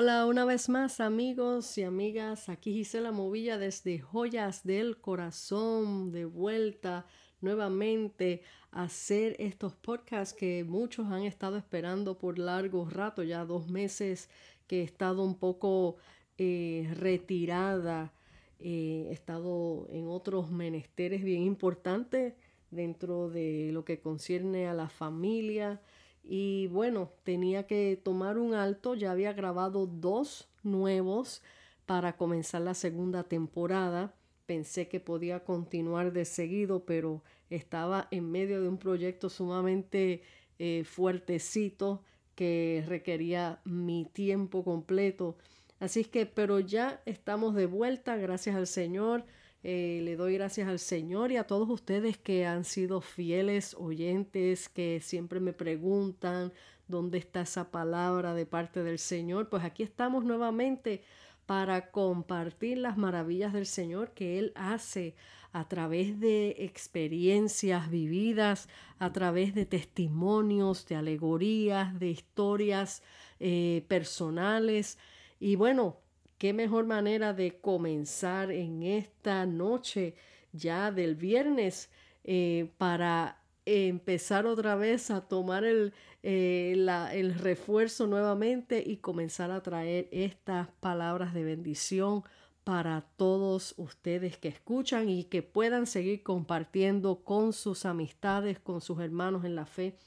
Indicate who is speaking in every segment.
Speaker 1: Hola una vez más amigos y amigas, aquí Gisela Movilla desde Joyas del Corazón, de vuelta nuevamente a hacer estos podcasts que muchos han estado esperando por largo rato, ya dos meses que he estado un poco eh, retirada, eh, he estado en otros menesteres bien importantes dentro de lo que concierne a la familia, y bueno, tenía que tomar un alto, ya había grabado dos nuevos para comenzar la segunda temporada. Pensé que podía continuar de seguido, pero estaba en medio de un proyecto sumamente eh, fuertecito que requería mi tiempo completo. Así que, pero ya estamos de vuelta, gracias al Señor. Eh, le doy gracias al Señor y a todos ustedes que han sido fieles oyentes, que siempre me preguntan dónde está esa palabra de parte del Señor. Pues aquí estamos nuevamente para compartir las maravillas del Señor que Él hace a través de experiencias vividas, a través de testimonios, de alegorías, de historias eh, personales. Y bueno, qué mejor manera de comenzar en esta noche ya del viernes eh, para empezar otra vez a tomar el, eh, el refuerzo nuevamente y comenzar a traer estas palabras de bendición para todos ustedes que escuchan y que puedan seguir compartiendo con sus amistades, con sus hermanos en la fe.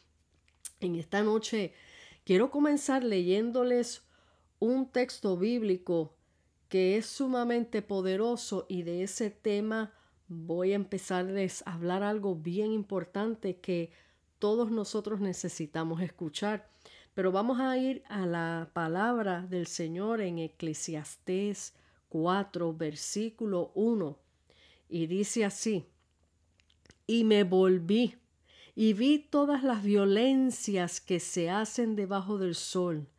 Speaker 1: En esta noche quiero comenzar leyéndoles un texto bíblico que es sumamente poderoso y de ese tema voy a empezarles a hablar algo bien importante que todos nosotros necesitamos escuchar. Pero vamos a ir a la palabra del Señor en Eclesiastés 4, versículo 1. Y dice así, y me volví y vi todas las violencias que se hacen debajo del sol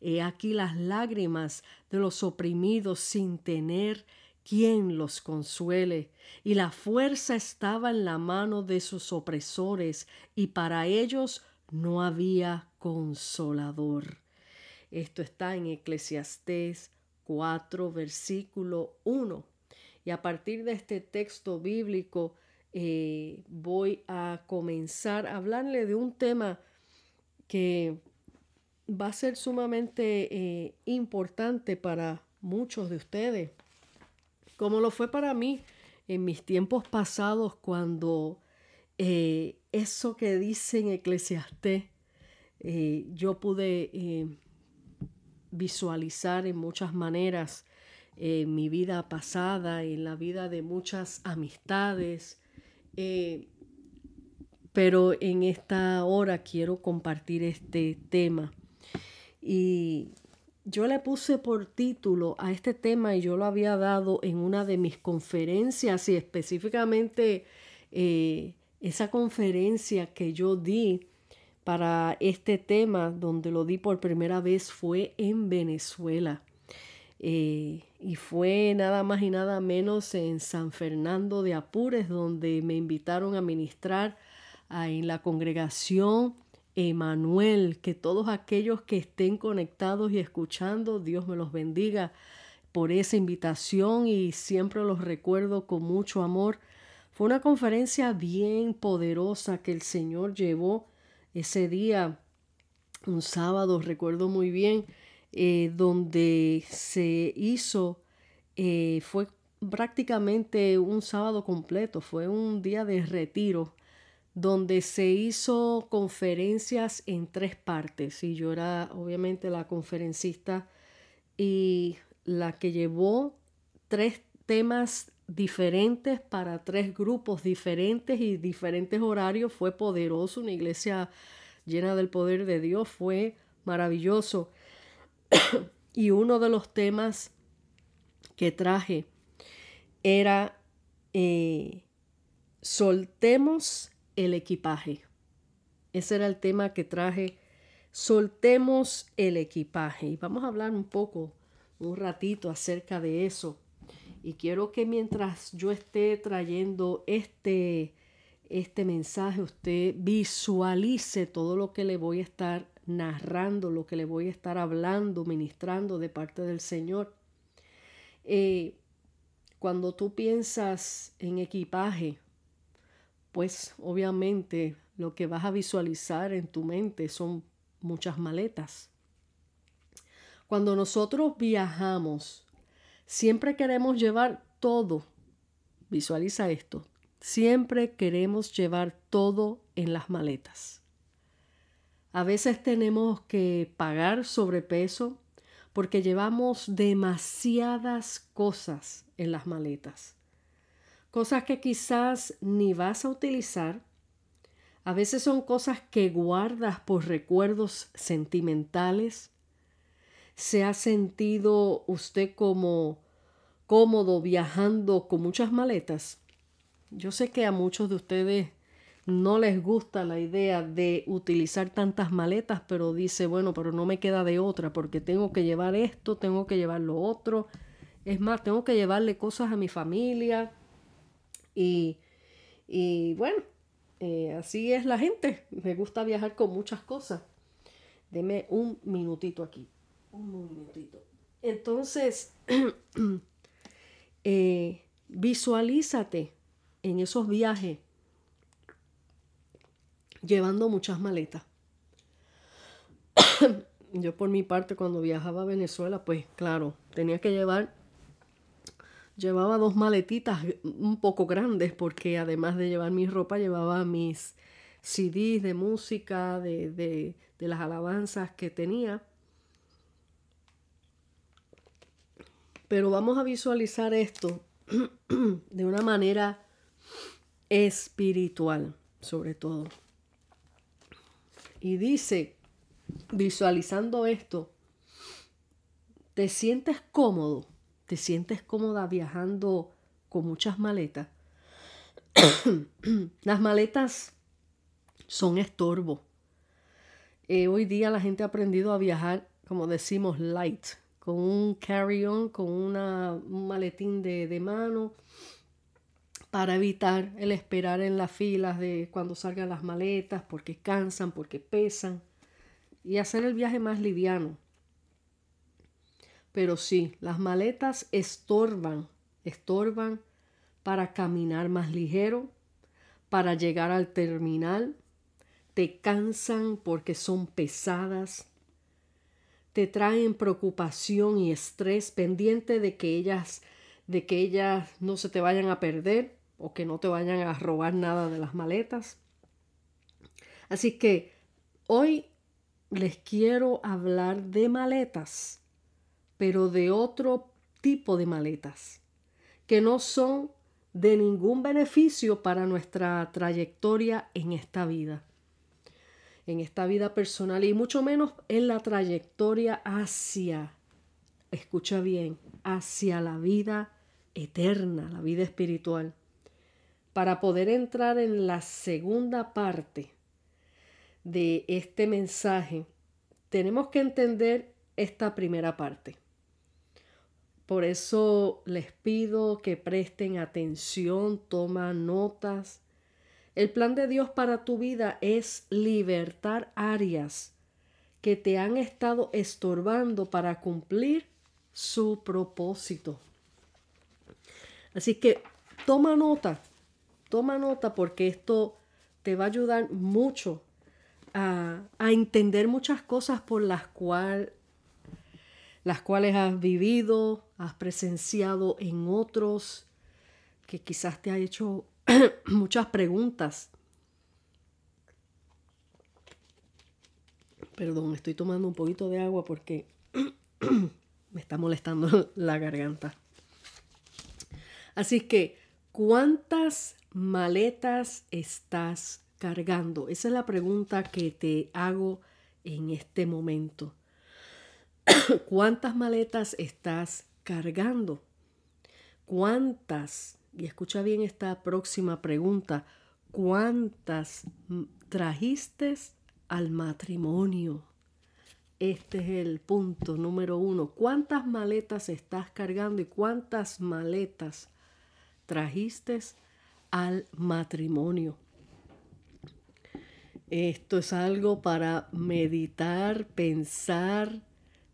Speaker 1: He aquí las lágrimas de los oprimidos sin tener quien los consuele, y la fuerza estaba en la mano de sus opresores, y para ellos no había consolador. Esto está en Eclesiastés 4, versículo 1. Y a partir de este texto bíblico eh, voy a comenzar a hablarle de un tema que va a ser sumamente eh, importante para muchos de ustedes, como lo fue para mí en mis tiempos pasados cuando eh, eso que dice en Eclesiastés, eh, yo pude visualizar en muchas maneras en mi vida pasada, en la vida de muchas amistades, pero en esta hora quiero compartir este tema. Y yo le puse por título a este tema y yo lo había dado en una de mis conferencias y específicamente eh, esa conferencia que yo di para este tema, donde lo di por primera vez, fue en Venezuela. Eh, y fue nada más y nada menos en San Fernando de Apures, donde me invitaron a ministrar en la congregación Emanuel, que todos aquellos que estén conectados y escuchando, Dios me los bendiga por esa invitación y siempre los recuerdo con mucho amor. Fue una conferencia bien poderosa que el Señor llevó ese día, un sábado, recuerdo muy bien, eh, donde se hizo, eh, fue prácticamente un sábado completo, fue un día de retiro donde se hizo conferencias en tres partes y yo era obviamente la conferencista y la que llevó tres temas diferentes para tres grupos diferentes y diferentes horarios fue poderoso, una iglesia llena del poder de Dios fue maravilloso. y uno de los temas que traje era eh, soltemos el equipaje. Ese era el tema que traje. Soltemos el equipaje. Y vamos a hablar un poco, un ratito acerca de eso. Y quiero que mientras yo esté trayendo este, este mensaje, usted visualice todo lo que le voy a estar narrando, lo que le voy a estar hablando, ministrando de parte del Señor. Eh, cuando tú piensas en equipaje, pues obviamente lo que vas a visualizar en tu mente son muchas maletas. Cuando nosotros viajamos, siempre queremos llevar todo. Visualiza esto. Siempre queremos llevar todo en las maletas. A veces tenemos que pagar sobrepeso porque llevamos demasiadas cosas en las maletas. Cosas que quizás ni vas a utilizar. A veces son cosas que guardas por recuerdos sentimentales. ¿Se ha sentido usted como cómodo viajando con muchas maletas? Yo sé que a muchos de ustedes no les gusta la idea de utilizar tantas maletas, pero dice, bueno, pero no me queda de otra porque tengo que llevar esto, tengo que llevar lo otro. Es más, tengo que llevarle cosas a mi familia. Y, y bueno, eh, así es la gente. Me gusta viajar con muchas cosas. Deme un minutito aquí. Un minutito. Entonces, eh, visualízate en esos viajes llevando muchas maletas. Yo por mi parte cuando viajaba a Venezuela, pues claro, tenía que llevar, llevaba dos maletitas un poco grandes porque además de llevar mi ropa, llevaba mis CDs de música, de, de, de las alabanzas que tenía. Pero vamos a visualizar esto de una manera espiritual, sobre todo. Y dice, visualizando esto, ¿te sientes cómodo? ¿Te sientes cómoda viajando con muchas maletas? Las maletas son estorbo. Eh, hoy día la gente ha aprendido a viajar, como decimos, light, con un carry-on, con una, un maletín de, de mano, para evitar el esperar en las filas de cuando salgan las maletas, porque cansan, porque pesan, y hacer el viaje más liviano. Pero sí, las maletas estorban, estorban para caminar más ligero, para llegar al terminal, te cansan porque son pesadas, te traen preocupación y estrés pendiente de que ellas de que ellas no se te vayan a perder o que no te vayan a robar nada de las maletas. Así que hoy les quiero hablar de maletas, pero de otro tipo de maletas, que no son de ningún beneficio para nuestra trayectoria en esta vida, en esta vida personal y mucho menos en la trayectoria hacia, escucha bien, hacia la vida eterna, la vida espiritual para poder entrar en la segunda parte de este mensaje, tenemos que entender esta primera parte. Por eso les pido que presten atención, toman notas. El plan de Dios para tu vida es libertar áreas que te han estado estorbando para cumplir su propósito. Así que toma nota Toma nota porque esto te va a ayudar mucho a, entender muchas cosas por las, las cuales has vivido, has presenciado en otros, que quizás te ha hecho muchas preguntas. Perdón, estoy tomando un poquito de agua porque me está molestando la garganta. Así que, ¿cuántas maletas estás cargando? Esa es la pregunta que te hago en este momento. ¿Cuántas maletas estás cargando? ¿Cuántas? Y escucha bien esta próxima pregunta. ¿Cuántas trajiste al matrimonio? Este es el punto número uno. ¿Cuántas maletas estás cargando y cuántas maletas trajiste al matrimonio. Esto es algo para meditar, pensar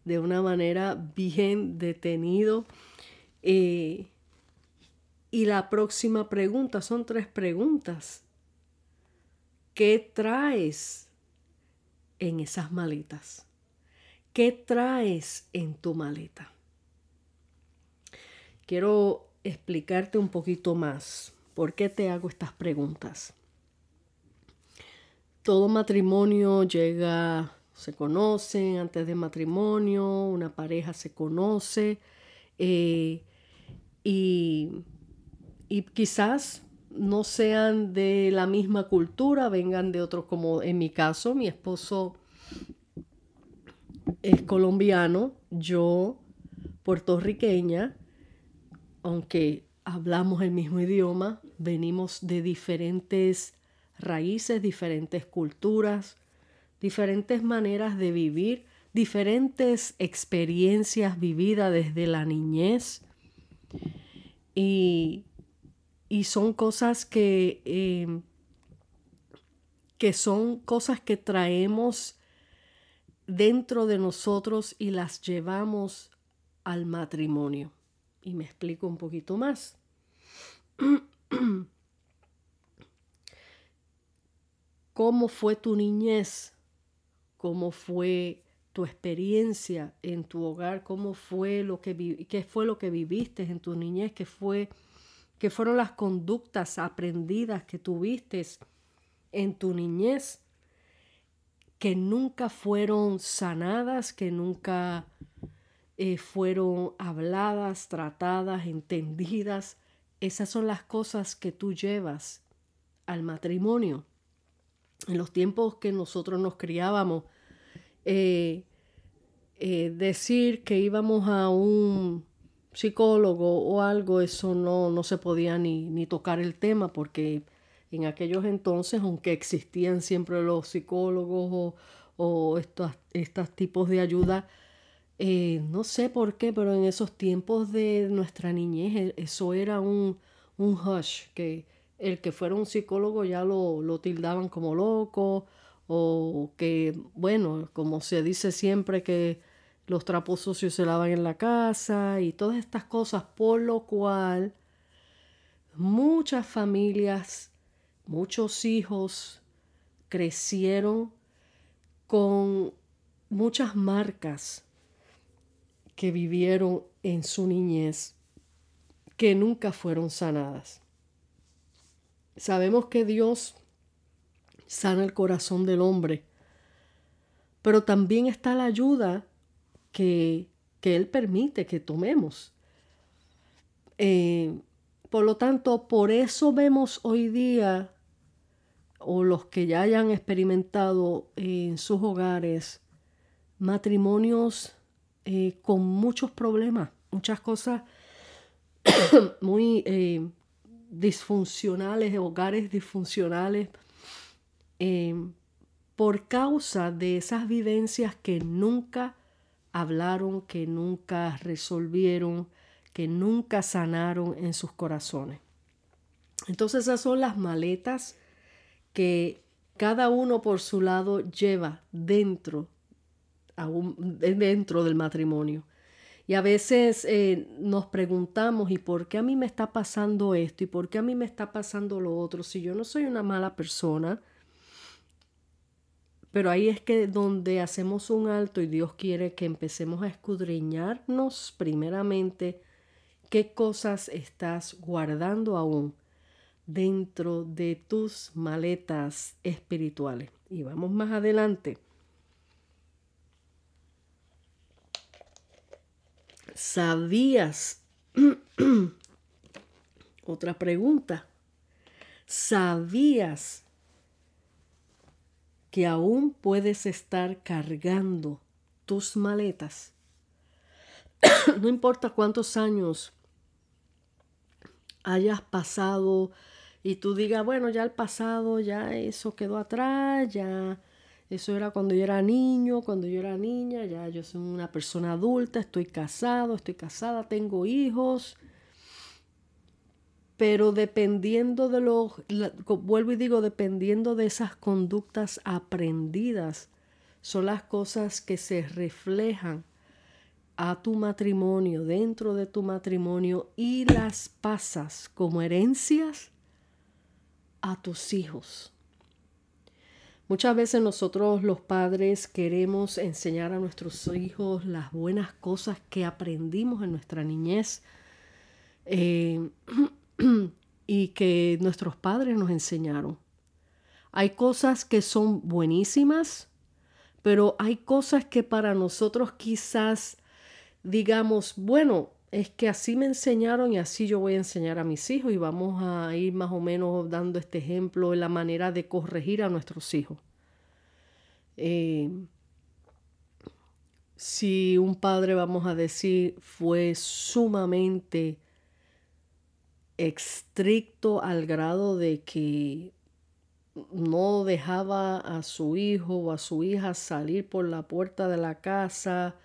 Speaker 1: de una manera bien detenido. Eh, y la próxima pregunta, son tres preguntas. ¿Qué traes en esas maletas? ¿Qué traes en tu maleta? Quiero explicarte un poquito más por qué te hago estas preguntas. Todo matrimonio llega, se conocen antes de matrimonio, una pareja se conoce eh, y, y quizás no sean de la misma cultura, vengan de otros, como en mi caso, mi esposo es colombiano, yo puertorriqueña, aunque hablamos el mismo idioma, venimos de diferentes raíces, diferentes culturas, diferentes maneras de vivir, diferentes experiencias vividas desde la niñez. Y, son cosas que, em, que son cosas que traemos dentro de nosotros y las llevamos al matrimonio. Y me explico un poquito más. ¿Cómo fue tu niñez? ¿Cómo fue tu experiencia en tu hogar? ¿Cómo fue lo que qué fue lo que viviste en tu niñez? ¿Qué fue qué fueron las conductas aprendidas que tuviste en tu niñez que nunca fueron sanadas, que nunca eh, fueron habladas, tratadas, entendidas. Esas son las cosas que tú llevas al matrimonio. En los tiempos que nosotros nos criábamos, eh, eh, decir que íbamos a un psicólogo o algo, eso no, no se podía ni, ni tocar el tema porque en aquellos entonces, aunque existían siempre los psicólogos o, o estos, estos tipos de ayuda, eh, no sé por qué, pero en esos tiempos de nuestra niñez e, eso era un, un hush, que el que fuera un psicólogo ya lo, lo tildaban como loco o que, bueno, como se dice siempre que los trapos sucios se lavan en la casa y todas estas cosas, por lo cual muchas familias, muchos hijos crecieron con muchas marcas que vivieron en su niñez que nunca fueron sanadas. Sabemos que Dios sana el corazón del hombre, pero también está la ayuda que, que Él permite que tomemos. Eh, por lo tanto, por eso vemos hoy día, o los que ya hayan experimentado en sus hogares, matrimonios eh, con muchos problemas, muchas cosas muy eh, disfuncionales, hogares disfuncionales, eh, por causa de esas vivencias que nunca hablaron, que nunca resolvieron, que nunca sanaron en sus corazones. Entonces esas son las maletas que cada uno por su lado lleva dentro dentro del matrimonio. Y a veces eh, nos preguntamos, ¿y por qué a mí me está pasando esto? ¿Y por qué a mí me está pasando lo otro? Si yo no soy una mala persona. Pero ahí es que donde hacemos un alto y Dios quiere que empecemos a escudriñarnos primeramente qué cosas estás guardando aún dentro de tus maletas espirituales. Y vamos más adelante. ¿Sabías? Otra pregunta. ¿Sabías que aún puedes estar cargando tus maletas? no importa cuántos años hayas pasado y tú digas, bueno, ya el pasado, ya eso quedó atrás, ya eso era cuando yo era niño, cuando yo era niña, ya yo soy una persona adulta, estoy casado, estoy casada, tengo hijos. pero dependiendo de lo, vuelvo y digo, dependiendo de esas conductas aprendidas, son las cosas que se reflejan a tu matrimonio, dentro de tu matrimonio, y las pasas como herencias a tus hijos. Muchas veces nosotros los padres queremos enseñar a nuestros hijos las buenas cosas que aprendimos en nuestra niñez eh, y que nuestros padres nos enseñaron. Hay cosas que son buenísimas, pero hay cosas que para nosotros quizás digamos, bueno, es que así me enseñaron y así yo voy a enseñar a mis hijos y vamos a ir más o menos dando este ejemplo en la manera de corregir a nuestros hijos. Eh, si un padre, vamos a decir, fue sumamente estricto al grado de que no dejaba a su hijo o a su hija salir por la puerta de la casa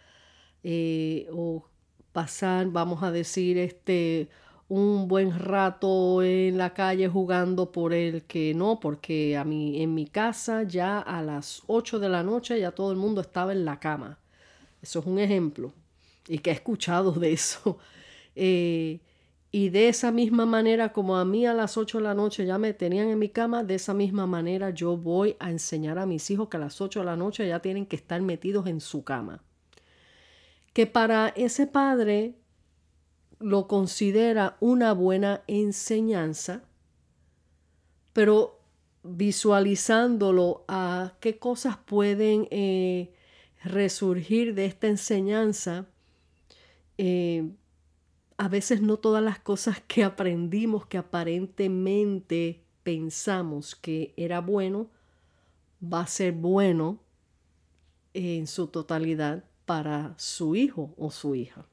Speaker 1: eh, o pasar, vamos a decir, este un buen rato en la calle jugando por el que no, porque a mí en mi casa ya a las 8 de la noche ya todo el mundo estaba en la cama. Eso es un ejemplo y que he escuchado de eso. Eh, y de esa misma manera como a mí a las 8 de la noche ya me tenían en mi cama, de esa misma manera yo voy a enseñar a mis hijos que a las 8 de la noche ya tienen que estar metidos en su cama que para ese padre lo considera una buena enseñanza, pero visualizándolo a qué cosas pueden eh, resurgir de esta enseñanza, eh, a veces no todas las cosas que aprendimos que aparentemente pensamos que era bueno, va a ser bueno en su totalidad para su hijo o su hija.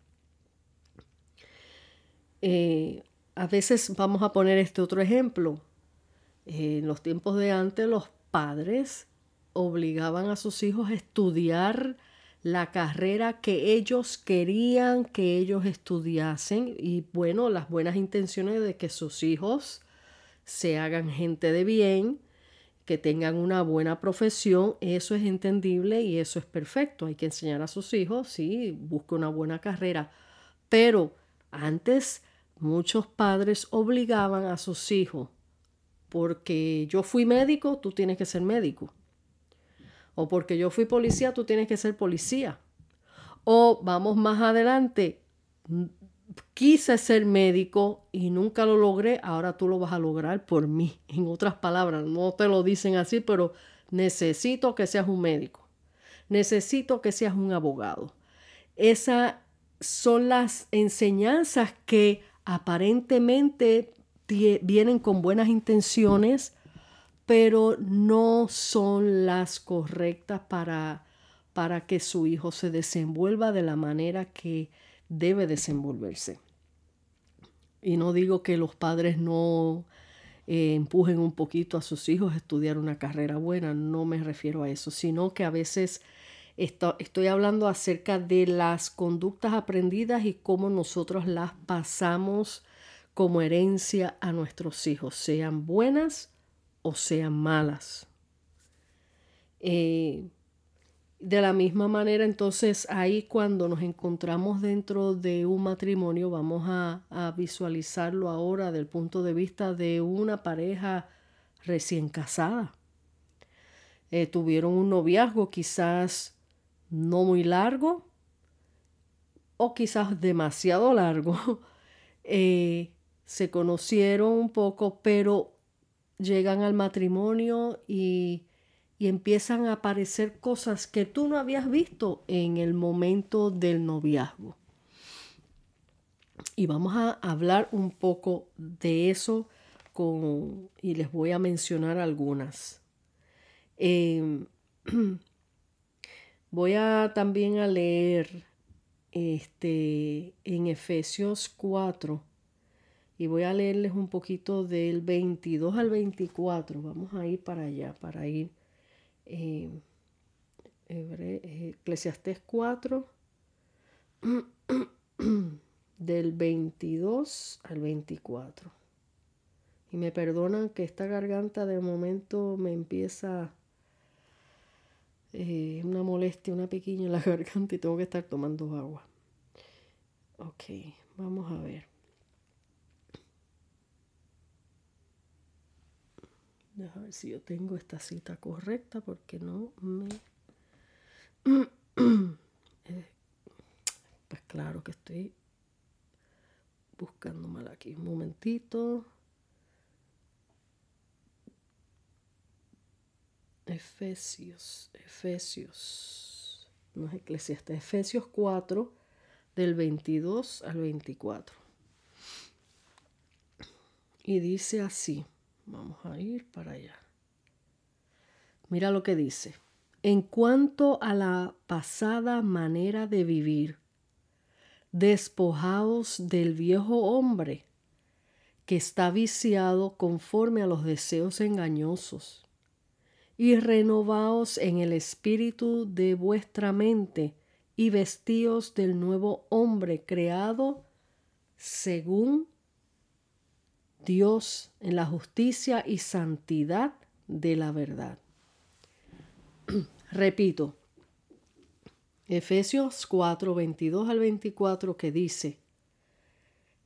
Speaker 1: Eh, a veces vamos a poner este otro ejemplo. en los tiempos de antes los padres obligaban a sus hijos a estudiar la carrera que ellos querían que ellos estudiasen y bueno, las buenas intenciones de que sus hijos se hagan gente de bien, que tengan una buena profesión, eso es entendible y eso es perfecto. Hay que enseñar a sus hijos, sí, busque una buena carrera. Pero antes muchos padres obligaban a sus hijos, porque yo fui médico, tú tienes que ser médico. O porque yo fui policía, tú tienes que ser policía. O vamos más adelante, quise ser médico y nunca lo logré, ahora tú lo vas a lograr por mí. En otras palabras, no te lo dicen así, pero necesito que seas un médico. Necesito que seas un abogado. Esas son las enseñanzas que aparentemente vienen con buenas intenciones, pero no son las correctas para, para que su hijo se desenvuelva de la manera que debe desenvolverse. Y no digo que los padres no eh, empujen un poquito a sus hijos a estudiar una carrera buena, no me refiero a eso, sino que a veces estoy hablando acerca de las conductas aprendidas y cómo nosotros las pasamos como herencia a nuestros hijos, sean buenas o sean malas. Eh, de la misma manera, entonces ahí cuando nos encontramos dentro de un matrimonio, vamos a, visualizarlo ahora del punto de vista de una pareja recién casada. Eh, tuvieron un noviazgo quizás no muy largo o quizás demasiado largo. Eh, se conocieron un poco, pero llegan al matrimonio y y empiezan a aparecer cosas que tú no habías visto en el momento del noviazgo. Y vamos a hablar un poco de eso con, y les voy a mencionar algunas. Em, voy a también a leer este, en Efesios 4 y voy a leerles un poquito del 22 al 24. Vamos a ir para allá, para ir eh, Eclesiastés 4, del 22 al 24. Y me perdonan que esta garganta de momento me empieza eh, una molestia, una pequeña en la garganta y tengo que estar tomando agua. Ok, vamos a ver. Déjame ver si yo tengo esta cita correcta porque no me... Eh, pues claro que estoy buscando mal aquí. Un momentito. Efesios, Efesios, no es Eclesiastes, Efesios 4, del 22 al 24. Y dice así, vamos a ir para allá. Mira lo que dice. En cuanto a la pasada manera de vivir, despojaos del viejo hombre que está viciado conforme a los deseos engañosos y renovaos en el espíritu de vuestra mente y vestíos del nuevo hombre creado según Dios en la justicia y santidad de la verdad. Repito, Efesios 4, 22 al 24 que dice,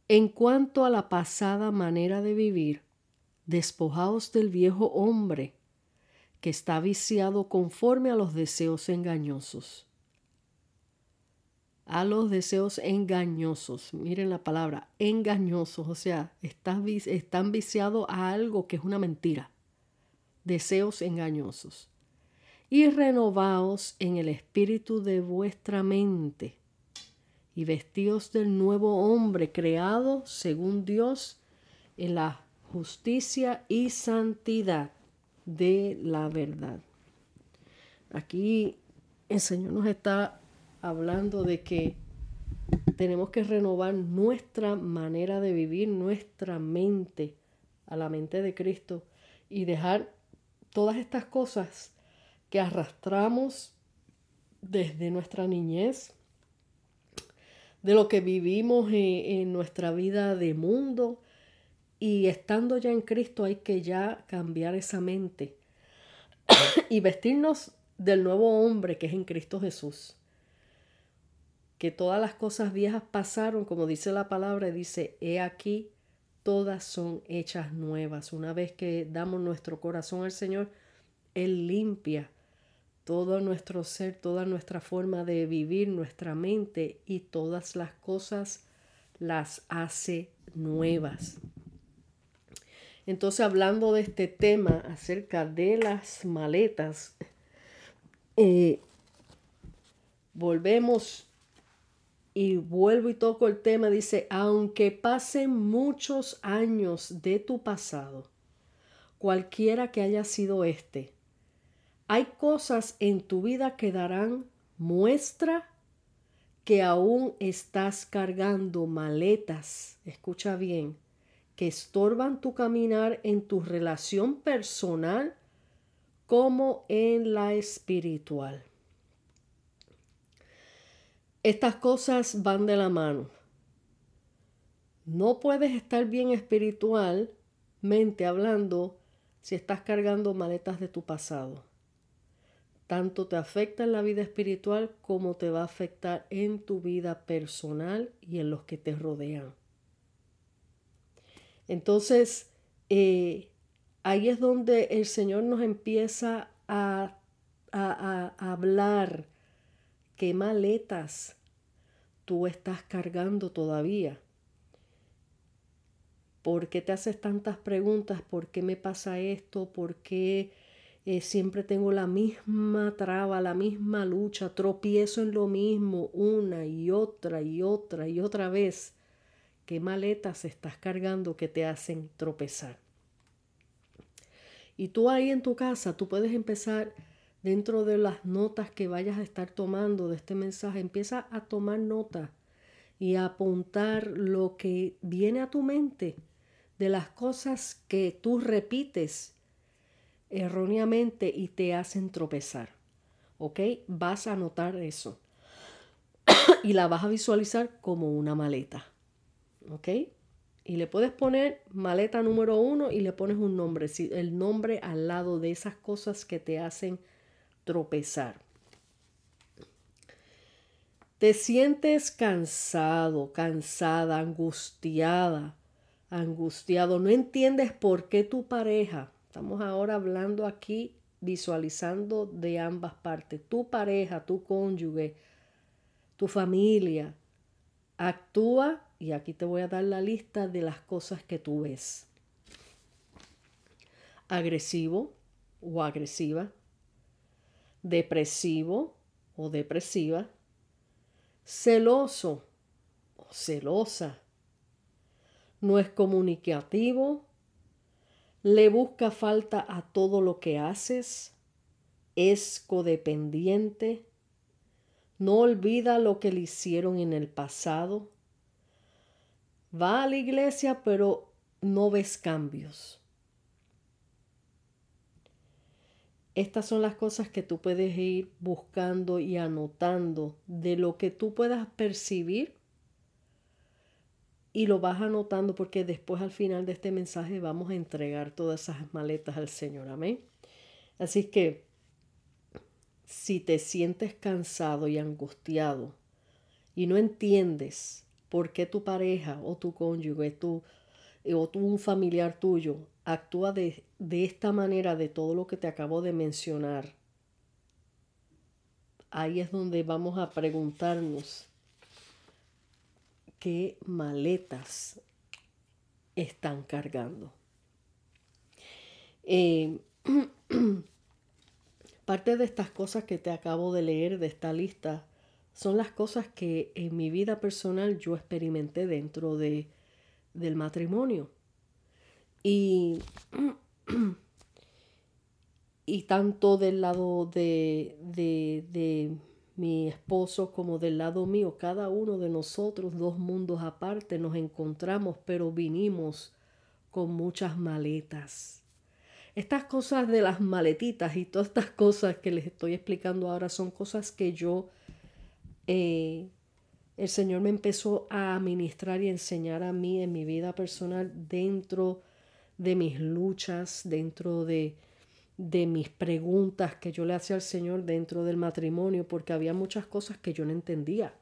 Speaker 1: En cuanto a la pasada manera de vivir, despojaos del viejo hombre, que está viciado conforme a los deseos engañosos. A los deseos engañosos. Miren la palabra, engañosos. O sea, están, están viciados a algo que es una mentira. Deseos engañosos. Y renovaos en el espíritu de vuestra mente y vestidos del nuevo hombre creado según Dios en la justicia y santidad de la verdad. Aquí el Señor nos está hablando de que tenemos que renovar nuestra manera de vivir, nuestra mente a la mente de Cristo y dejar todas estas cosas que arrastramos desde nuestra niñez, de lo que vivimos en, nuestra vida de mundo, y estando ya en Cristo hay que ya cambiar esa mente y vestirnos del nuevo hombre que es en Cristo Jesús. Que todas las cosas viejas pasaron, como dice la palabra, dice, he aquí, todas son hechas nuevas. Una vez que damos nuestro corazón al Señor, Él limpia todo nuestro ser, toda nuestra forma de vivir, nuestra mente y todas las cosas las hace nuevas. Entonces, hablando de este tema acerca de las maletas, eh, volvemos y vuelvo y toco el tema, dice, aunque pasen muchos años de tu pasado, cualquiera que haya sido este, hay cosas en tu vida que darán muestra que aún estás cargando maletas, escucha bien, que estorban tu caminar en tu relación personal como en la espiritual. Estas cosas van de la mano. No puedes estar bien espiritualmente hablando si estás cargando maletas de tu pasado. Tanto te afecta en la vida espiritual como te va a afectar en tu vida personal y en los que te rodean. Entonces, eh, ahí es donde el Señor nos empieza a, a, a hablar qué maletas tú estás cargando todavía. ¿Por qué te haces tantas preguntas? ¿Por qué me pasa esto? ¿Por qué eh, siempre tengo la misma traba, la misma lucha? Tropiezo en lo mismo una y otra y otra y otra vez qué maletas estás cargando que te hacen tropezar. Y tú ahí en tu casa, tú puedes empezar dentro de las notas que vayas a estar tomando de este mensaje, empieza a tomar nota y a apuntar lo que viene a tu mente de las cosas que tú repites erróneamente y te hacen tropezar. ¿Ok? Vas a notar eso. y la vas a visualizar como una maleta. ¿Ok? Y le puedes poner maleta número uno y le pones un nombre, el nombre al lado de esas cosas que te hacen tropezar. Te sientes cansado, cansada, angustiada, angustiado. No entiendes por qué tu pareja, estamos ahora hablando aquí, visualizando de ambas partes, tu pareja, tu cónyuge, tu familia, actúa, y aquí te voy a dar la lista de las cosas que tú ves. Agresivo o agresiva, depresivo o depresiva, celoso o celosa, no es comunicativo, le busca falta a todo lo que haces, es codependiente, no olvida lo que le hicieron en el pasado, va a la iglesia pero no ves cambios. Estas son las cosas que tú puedes ir buscando y anotando de lo que tú puedas percibir y lo vas anotando porque después al final de este mensaje vamos a entregar todas esas maletas al Señor. Amén. Así que si te sientes cansado y angustiado y no entiendes por qué tu pareja o tu cónyuge tu, o un familiar tuyo actúa de, de esta manera de todo lo que te acabo de mencionar, ahí es donde vamos a preguntarnos qué maletas están cargando. Eh, parte de estas cosas que te acabo de leer de esta lista son las cosas que en mi vida personal yo experimenté dentro de, del matrimonio. Y, y tanto del lado de, de, de mi esposo como del lado mío, cada uno de nosotros, dos mundos aparte, nos encontramos, pero vinimos con muchas maletas. Estas cosas de las maletitas y todas estas cosas que les estoy explicando ahora son cosas que yo, eh, el Señor me empezó a administrar y enseñar a mí en mi vida personal dentro de mis luchas, dentro de, de mis preguntas que yo le hacía al Señor dentro del matrimonio, porque había muchas cosas que yo no entendía.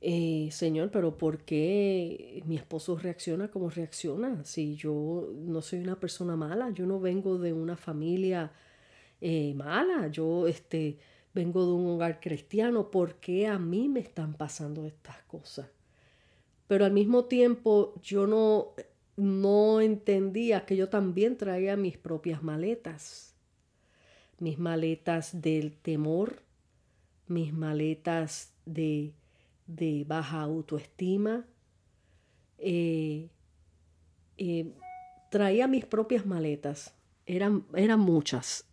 Speaker 1: Eh, señor, pero ¿por qué mi esposo reacciona como reacciona? Si yo no soy una persona mala, yo no vengo de una familia eh, mala, yo este, vengo de un hogar cristiano, ¿por qué a mí me están pasando estas cosas? Pero al mismo tiempo yo no no entendía que yo también traía mis propias maletas, mis maletas del temor, mis maletas de, de baja autoestima. Eh, eh, traía mis propias maletas, eran, eran muchas.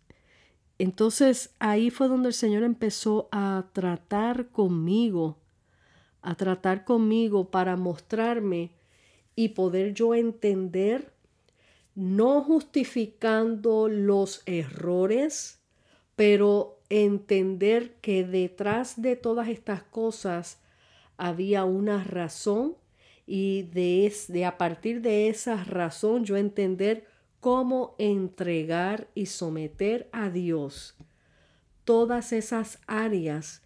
Speaker 1: Entonces ahí fue donde el Señor empezó a tratar conmigo, a tratar conmigo para mostrarme y poder yo entender, no justificando los errores, pero entender que detrás de todas estas cosas había una razón y de, a partir de esa razón yo entender cómo entregar y someter a Dios todas esas áreas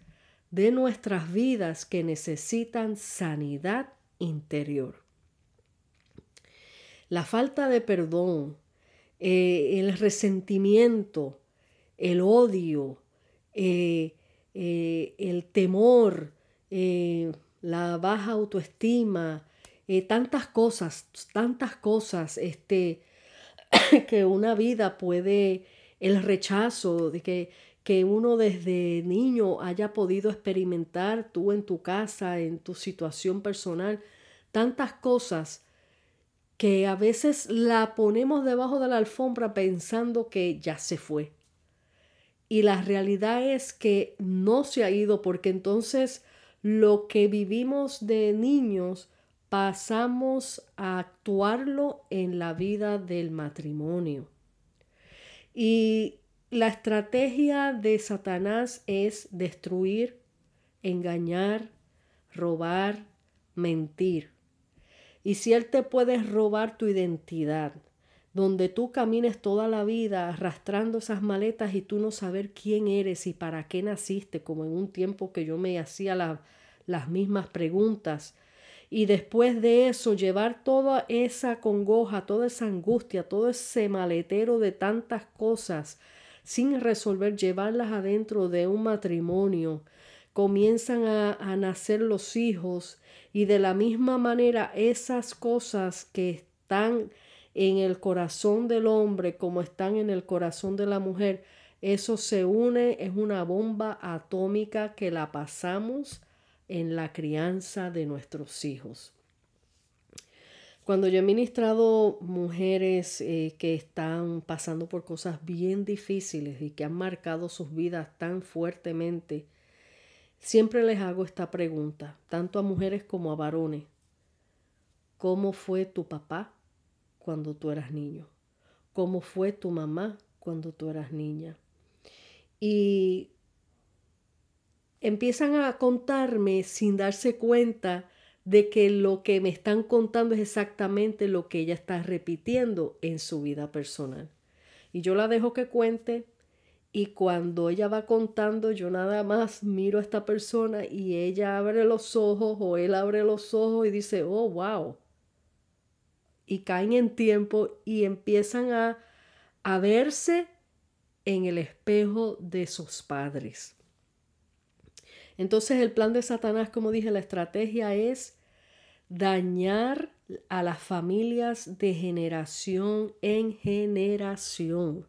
Speaker 1: de nuestras vidas que necesitan sanidad interior. La falta de perdón, eh, el resentimiento, el odio, eh, eh, el temor, la baja autoestima, tantas cosas, tantas cosas este, que una vida puede, el rechazo de que, que uno desde niño haya podido experimentar tú en tu casa, en tu situación personal, tantas cosas que a veces la ponemos debajo de la alfombra pensando que ya se fue. Y la realidad es que no se ha ido porque entonces lo que vivimos de niños pasamos a actuarlo en la vida del matrimonio. Y la estrategia de Satanás es destruir, engañar, robar, mentir. Y si Él te puede robar tu identidad, donde tú camines toda la vida arrastrando esas maletas y tú no saber quién eres y para qué naciste, como en un tiempo que yo me hacía las mismas preguntas. Y después de eso, llevar toda esa congoja, toda esa angustia, todo ese maletero de tantas cosas sin resolver, llevarlas adentro de un matrimonio. Comienzan a, a nacer los hijos y de la misma manera esas cosas que están en el corazón del hombre como están en el corazón de la mujer, eso se une, es una bomba atómica que la pasamos en la crianza de nuestros hijos. Cuando yo he ministrado mujeres eh, que están pasando por cosas bien difíciles y que han marcado sus vidas tan fuertemente, siempre les hago esta pregunta, tanto a mujeres como a varones. ¿Cómo fue tu papá? cuando tú eras niño? ¿Cómo fue tu mamá cuando tú eras niña? Y empiezan a contarme sin darse cuenta de que lo que me están contando es exactamente lo que ella está repitiendo en su vida personal. Y yo la dejo que cuente y cuando ella va contando yo nada más miro a esta persona y ella abre los ojos o él abre los ojos y dice, oh, wow, y caen en tiempo y empiezan a, a verse en el espejo de sus padres. Entonces el plan de Satanás, como dije, la estrategia es dañar a las familias de generación en generación.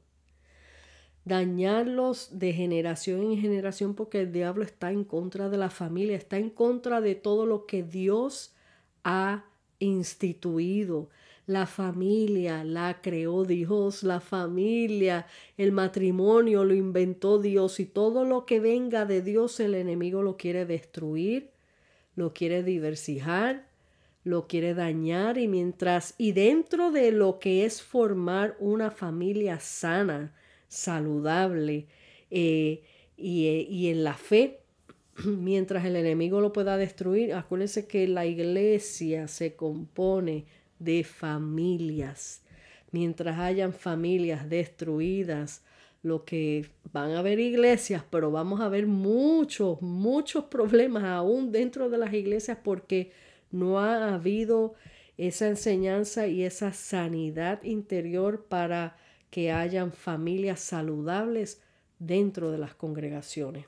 Speaker 1: Dañarlos de generación en generación porque el diablo está en contra de la familia, está en contra de todo lo que Dios ha instituido. La familia la creó Dios, la familia, el matrimonio lo inventó Dios y todo lo que venga de Dios el enemigo lo quiere destruir, lo quiere diversificar, lo quiere dañar y mientras y dentro de lo que es formar una familia sana, saludable eh, y, eh, y en la fe, mientras el enemigo lo pueda destruir, acuérdense que la iglesia se compone de familias. Mientras hayan familias destruidas, lo que van a haber iglesias, pero vamos a ver muchos, muchos problemas aún dentro de las iglesias porque no ha habido esa enseñanza y esa sanidad interior para que hayan familias saludables dentro de las congregaciones.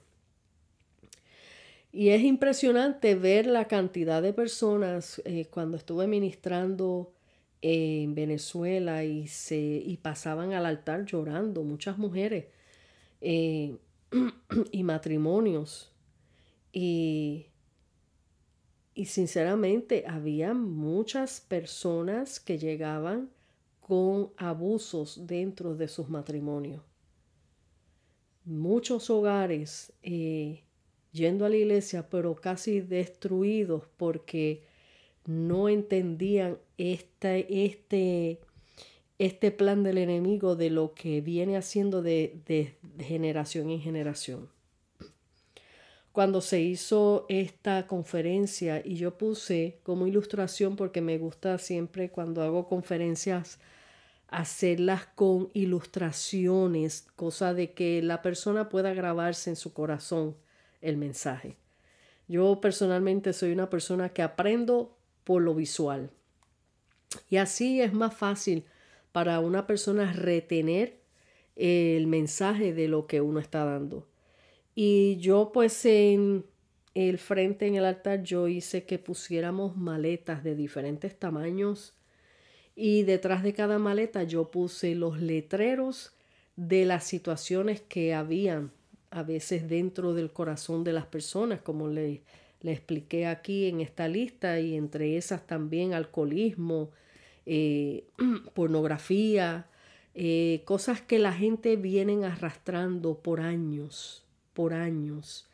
Speaker 1: Y es impresionante ver la cantidad de personas eh, cuando estuve ministrando en Venezuela y, se, y pasaban al altar llorando, muchas mujeres eh, y matrimonios. Y, y sinceramente había muchas personas que llegaban con abusos dentro de sus matrimonios. Muchos hogares eh, yendo a la iglesia, pero casi destruidos porque no entendían este, este, este plan del enemigo de lo que viene haciendo de, generación en generación. Cuando se hizo esta conferencia y yo puse como ilustración, porque me gusta siempre cuando hago conferencias, hacerlas con ilustraciones, cosa de que la persona pueda grabarse en su corazón el mensaje. Yo personalmente soy una persona que aprendo por lo visual. Y así es más fácil para una persona retener el mensaje de lo que uno está dando. Y yo pues en el frente en el altar yo hice que pusiéramos maletas de diferentes tamaños y detrás de cada maleta yo puse los letreros de las situaciones que habían a veces dentro del corazón de las personas, como le, le expliqué aquí en esta lista, y entre esas también alcoholismo, eh, pornografía, eh, cosas que la gente vienen arrastrando por años, por años.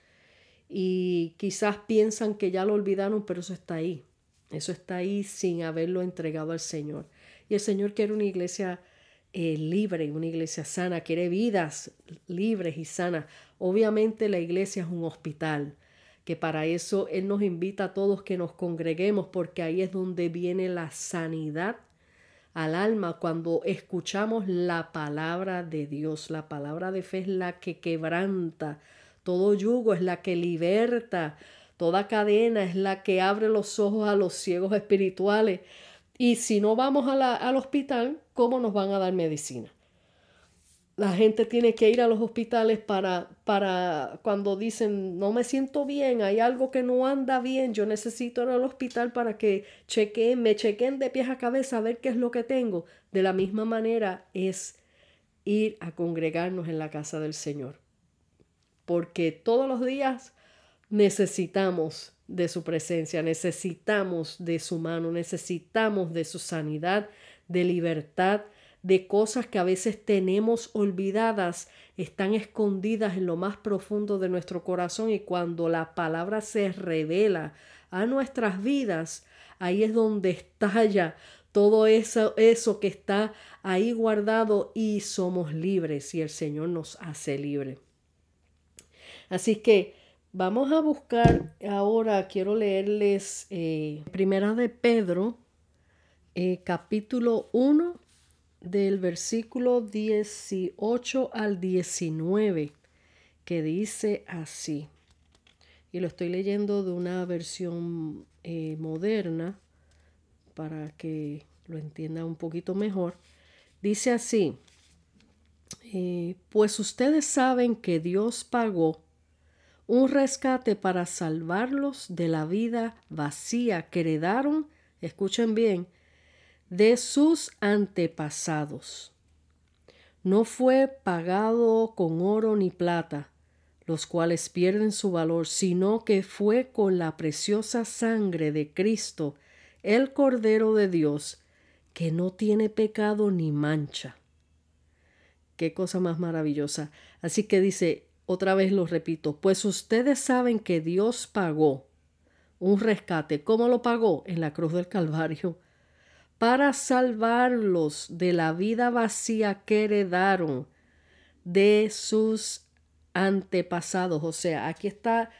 Speaker 1: Y quizás piensan que ya lo olvidaron, pero eso está ahí. Eso está ahí sin haberlo entregado al Señor. Y el Señor quiere una iglesia eh, libre, una iglesia sana, quiere vidas libres y sanas. Obviamente la iglesia es un hospital que para eso Él nos invita a todos que nos congreguemos, porque ahí es donde viene la sanidad al alma cuando escuchamos la palabra de Dios. La palabra de fe es la que quebranta, todo yugo es la que liberta, toda cadena es la que abre los ojos a los ciegos espirituales. Y si no vamos al hospital, ¿cómo nos van a dar medicina? la gente tiene que ir a los hospitales para, para cuando dicen no me siento bien, hay algo que no anda bien, yo necesito ir al hospital para que chequen, me chequen de pies a cabeza a ver qué es lo que tengo. De la misma manera es ir a congregarnos en la casa del Señor. Porque todos los días necesitamos de su presencia, necesitamos de su mano, necesitamos de su sanidad, de libertad, de cosas que a veces tenemos olvidadas, están escondidas en lo más profundo de nuestro corazón y cuando la palabra se revela a nuestras vidas, ahí es donde estalla todo eso, eso que está ahí guardado y somos libres y el Señor nos hace libre. Así que vamos a buscar ahora, quiero leerles eh, Primera de Pedro, eh, capítulo 1 del versículo 18 al 19, que dice así. Y lo estoy leyendo de una versión eh, moderna para que lo entienda un poquito mejor. Dice así, pues ustedes saben que Dios pagó un rescate para salvarlos de la vida vacía que heredaron, escuchen bien, de sus antepasados. No fue pagado con oro ni plata, los cuales pierden su valor, sino que fue con la preciosa sangre de Cristo, el Cordero de Dios, que no tiene pecado ni mancha. Qué cosa más maravillosa. Así que dice, otra vez lo repito, pues ustedes saben que Dios pagó un rescate. ¿Cómo lo pagó? En la cruz del Calvario para salvarlos de la vida vacía que heredaron de sus antepasados. O sea, aquí está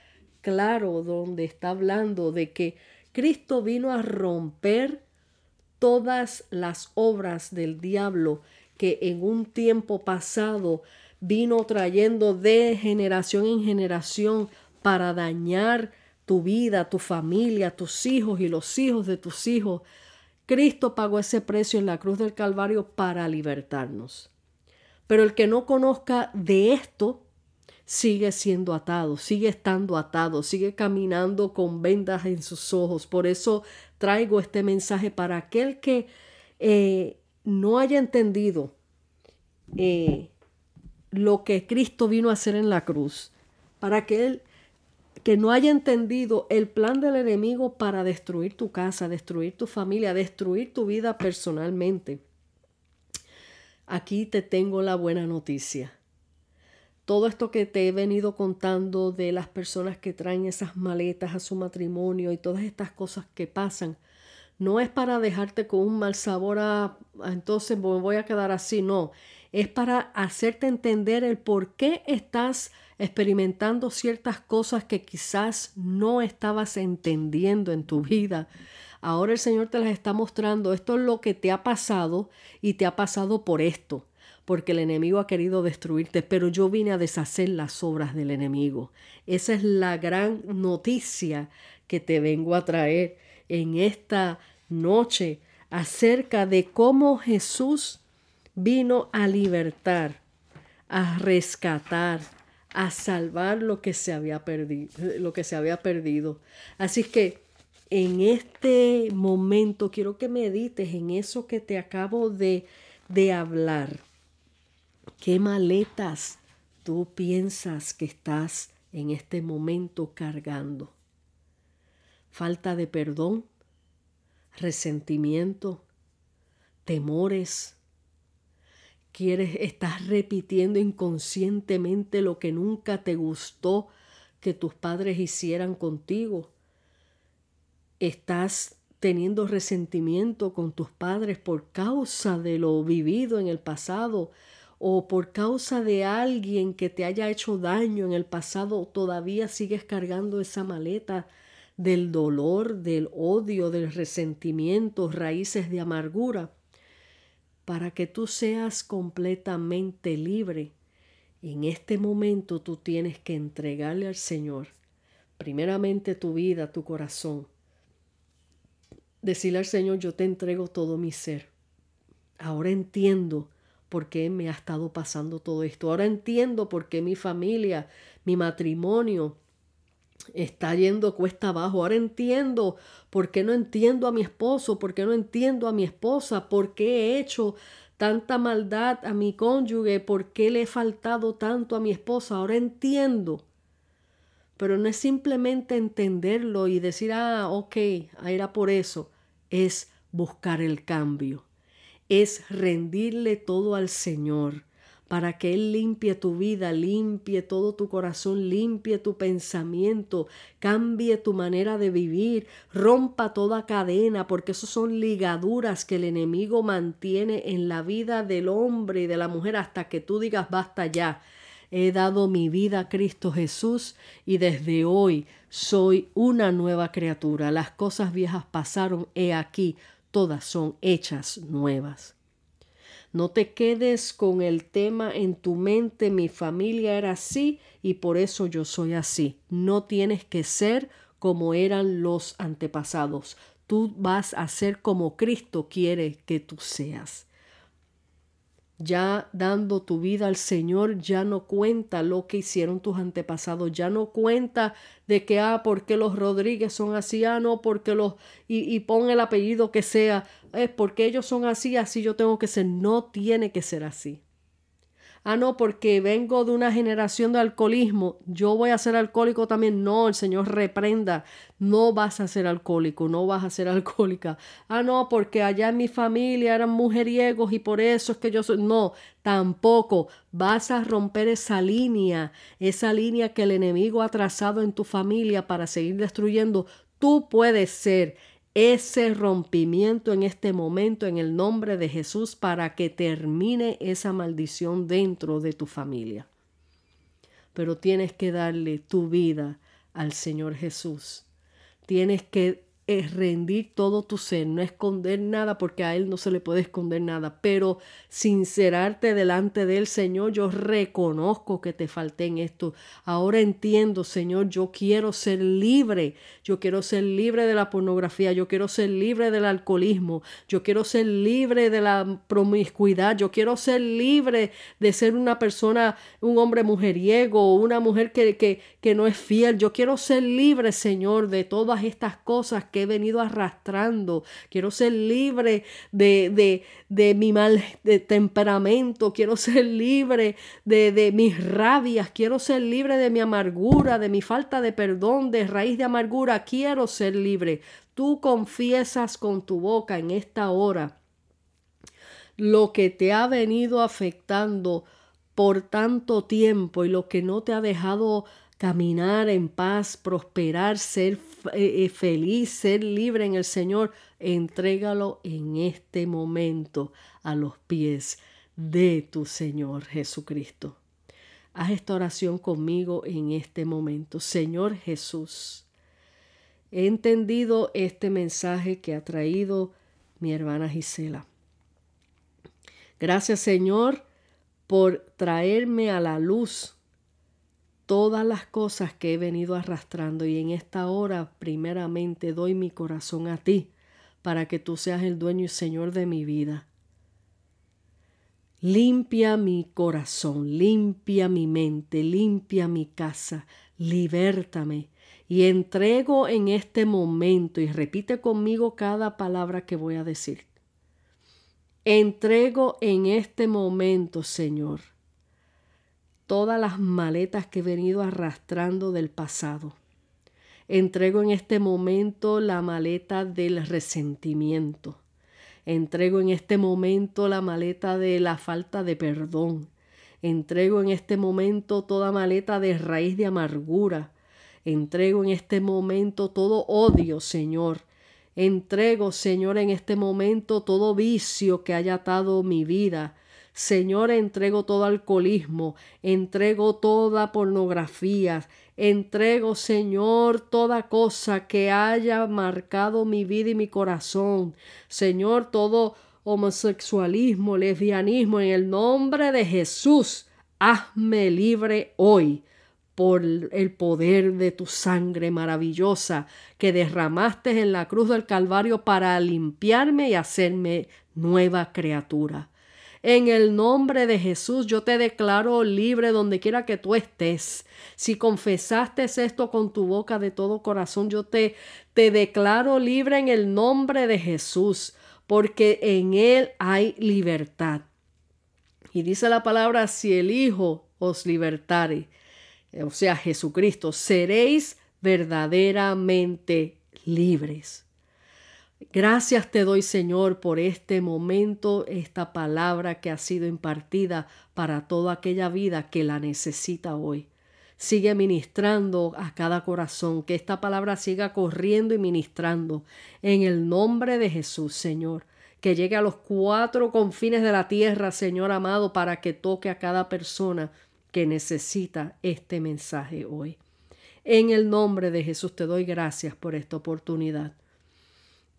Speaker 1: claro donde está hablando de que Cristo vino a romper todas las obras del diablo que en un tiempo pasado vino trayendo de generación en generación para dañar tu vida, tu familia, tus hijos y los hijos de tus hijos Cristo pagó ese precio en la cruz del Calvario para libertarnos. Pero el que no conozca de esto sigue siendo atado, sigue estando atado, sigue caminando con vendas en sus ojos. Por eso traigo este mensaje para aquel que eh, no haya entendido eh, lo que Cristo vino a hacer en la cruz, para que él que no haya entendido el plan del enemigo para destruir tu casa, destruir tu familia, destruir tu vida personalmente. Aquí te tengo la buena noticia. Todo esto que te he venido contando de las personas que traen esas maletas a su matrimonio y todas estas cosas que pasan, no es para dejarte con un mal sabor a entonces me voy a quedar así, no, es para hacerte entender el por qué estás experimentando ciertas cosas que quizás no estabas entendiendo en tu vida. Ahora el Señor te las está mostrando. Esto es lo que te ha pasado y te ha pasado por esto, porque el enemigo ha querido destruirte, pero yo vine a deshacer las obras del enemigo. Esa es la gran noticia que te vengo a traer en esta noche acerca de cómo Jesús vino a libertar, a rescatar, a salvar lo que se había perdido, lo que se había perdido. Así que en este momento quiero que medites en eso que te acabo de, de hablar. ¿Qué maletas tú piensas que estás en este momento cargando? Falta de perdón, resentimiento, temores, quieres, estás repitiendo inconscientemente lo que nunca te gustó que tus padres hicieran contigo. Estás teniendo resentimiento con tus padres por causa de lo vivido en el pasado o por causa de alguien que te haya hecho daño en el pasado, todavía sigues cargando esa maleta del dolor, del odio, del resentimiento, raíces de amargura, para que tú seas completamente libre. En este momento tú tienes que entregarle al Señor, primeramente tu vida, tu corazón. Decirle al Señor, yo te entrego todo mi ser. Ahora entiendo por qué me ha estado pasando todo esto. Ahora entiendo por qué mi familia, mi matrimonio está yendo cuesta abajo. Ahora entiendo por qué no entiendo a mi esposo, por qué no entiendo a mi esposa, por qué he hecho tanta maldad a mi cónyuge, por qué le he faltado tanto a mi esposa. Ahora entiendo. Pero no es simplemente entenderlo y decir, ah, ok, era por eso. Es buscar el cambio es rendirle todo al Señor para que Él limpie tu vida, limpie todo tu corazón, limpie tu pensamiento, cambie tu manera de vivir, rompa toda cadena, porque esos son ligaduras que el enemigo mantiene en la vida del hombre y de la mujer hasta que tú digas basta ya. He dado mi vida a Cristo Jesús y desde hoy soy una nueva criatura. Las cosas viejas pasaron, he aquí, todas son hechas nuevas. No te quedes con el tema en tu mente, mi familia era así y por eso yo soy así. No tienes que ser como eran los antepasados. Tú vas a ser como Cristo quiere que tú seas ya dando tu vida al Señor, ya no cuenta lo que hicieron tus antepasados, ya no cuenta de que, ah, porque los Rodríguez son así, ah, no, porque los, y, y pon el apellido que sea, es porque ellos son así, así yo tengo que ser, no tiene que ser así ah, no, porque vengo de una generación de alcoholismo, yo voy a ser alcohólico también. No, el Señor reprenda, no vas a ser alcohólico, no vas a ser alcohólica. Ah, no, porque allá en mi familia eran mujeriegos y por eso es que yo soy. No, tampoco vas a romper esa línea, esa línea que el enemigo ha trazado en tu familia para seguir destruyendo. Tú puedes ser ese rompimiento en este momento en el nombre de Jesús para que termine esa maldición dentro de tu familia. Pero tienes que darle tu vida al Señor Jesús. Tienes que es rendir todo tu ser, no esconder nada porque a Él no se le puede esconder nada, pero sincerarte delante del Señor, yo reconozco que te falté en esto. Ahora entiendo, Señor, yo quiero ser libre, yo quiero ser libre de la pornografía, yo quiero ser libre del alcoholismo, yo quiero ser libre de la promiscuidad, yo quiero ser libre de ser una persona, un hombre mujeriego, una mujer que, que, que no es fiel, yo quiero ser libre, Señor, de todas estas cosas que he venido arrastrando. Quiero ser libre de, de, de mi mal de temperamento. Quiero ser libre de, de mis rabias. Quiero ser libre de mi amargura, de mi falta de perdón, de raíz de amargura. Quiero ser libre. Tú confiesas con tu boca en esta hora lo que te ha venido afectando por tanto tiempo y lo que no te ha dejado caminar en paz, prosperar, ser eh, eh, feliz, ser libre en el Señor, entrégalo en este momento a los pies de tu Señor Jesucristo. Haz esta oración conmigo en este momento. Señor Jesús, he entendido este mensaje que ha traído mi hermana Gisela. Gracias Señor por traerme a la luz todas las cosas que he venido arrastrando y en esta hora primeramente doy mi corazón a ti para que tú seas el dueño y señor de mi vida. Limpia mi corazón, limpia mi mente, limpia mi casa, libértame y entrego en este momento y repite conmigo cada palabra que voy a decir. Entrego en este momento, Señor, todas las maletas que he venido arrastrando del pasado. Entrego en este momento la maleta del resentimiento. Entrego en este momento la maleta de la falta de perdón. Entrego en este momento toda maleta de raíz de amargura. Entrego en este momento todo odio, Señor. Entrego, Señor, en este momento todo vicio que haya atado mi vida Señor, entrego todo alcoholismo, entrego toda pornografía, entrego, Señor, toda cosa que haya marcado mi vida y mi corazón. Señor, todo homosexualismo, lesbianismo, en el nombre de Jesús, hazme libre hoy por el poder de tu sangre maravillosa que derramaste en la cruz del Calvario para limpiarme y hacerme nueva criatura. En el nombre de Jesús yo te declaro libre donde quiera que tú estés. Si confesaste esto con tu boca de todo corazón, yo te, te declaro libre en el nombre de Jesús, porque en Él hay libertad. Y dice la palabra, si el Hijo os libertare, o sea, Jesucristo, seréis verdaderamente libres. Gracias te doy, Señor, por este momento, esta palabra que ha sido impartida para toda aquella vida que la necesita hoy. Sigue ministrando a cada corazón, que esta palabra siga corriendo y ministrando en el nombre de Jesús, Señor. Que llegue a los cuatro confines de la tierra, Señor amado, para que toque a cada persona que necesita este mensaje hoy. En el nombre de Jesús te doy gracias por esta oportunidad.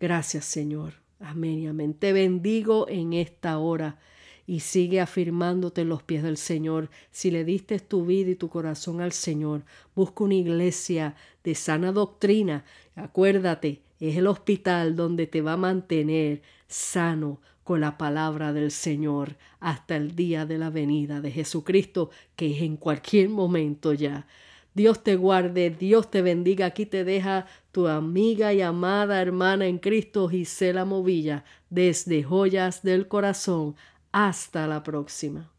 Speaker 1: Gracias Señor. Amén y amén. Te bendigo en esta hora y sigue afirmándote en los pies del Señor. Si le diste tu vida y tu corazón al Señor, busca una iglesia de sana doctrina. Acuérdate, es el hospital donde te va a mantener sano, con la palabra del Señor hasta el día de la venida de Jesucristo, que es en cualquier momento ya. Dios te guarde, Dios te bendiga. Aquí te deja tu amiga y amada hermana en Cristo, Gisela Movilla, desde Joyas del Corazón. Hasta la próxima.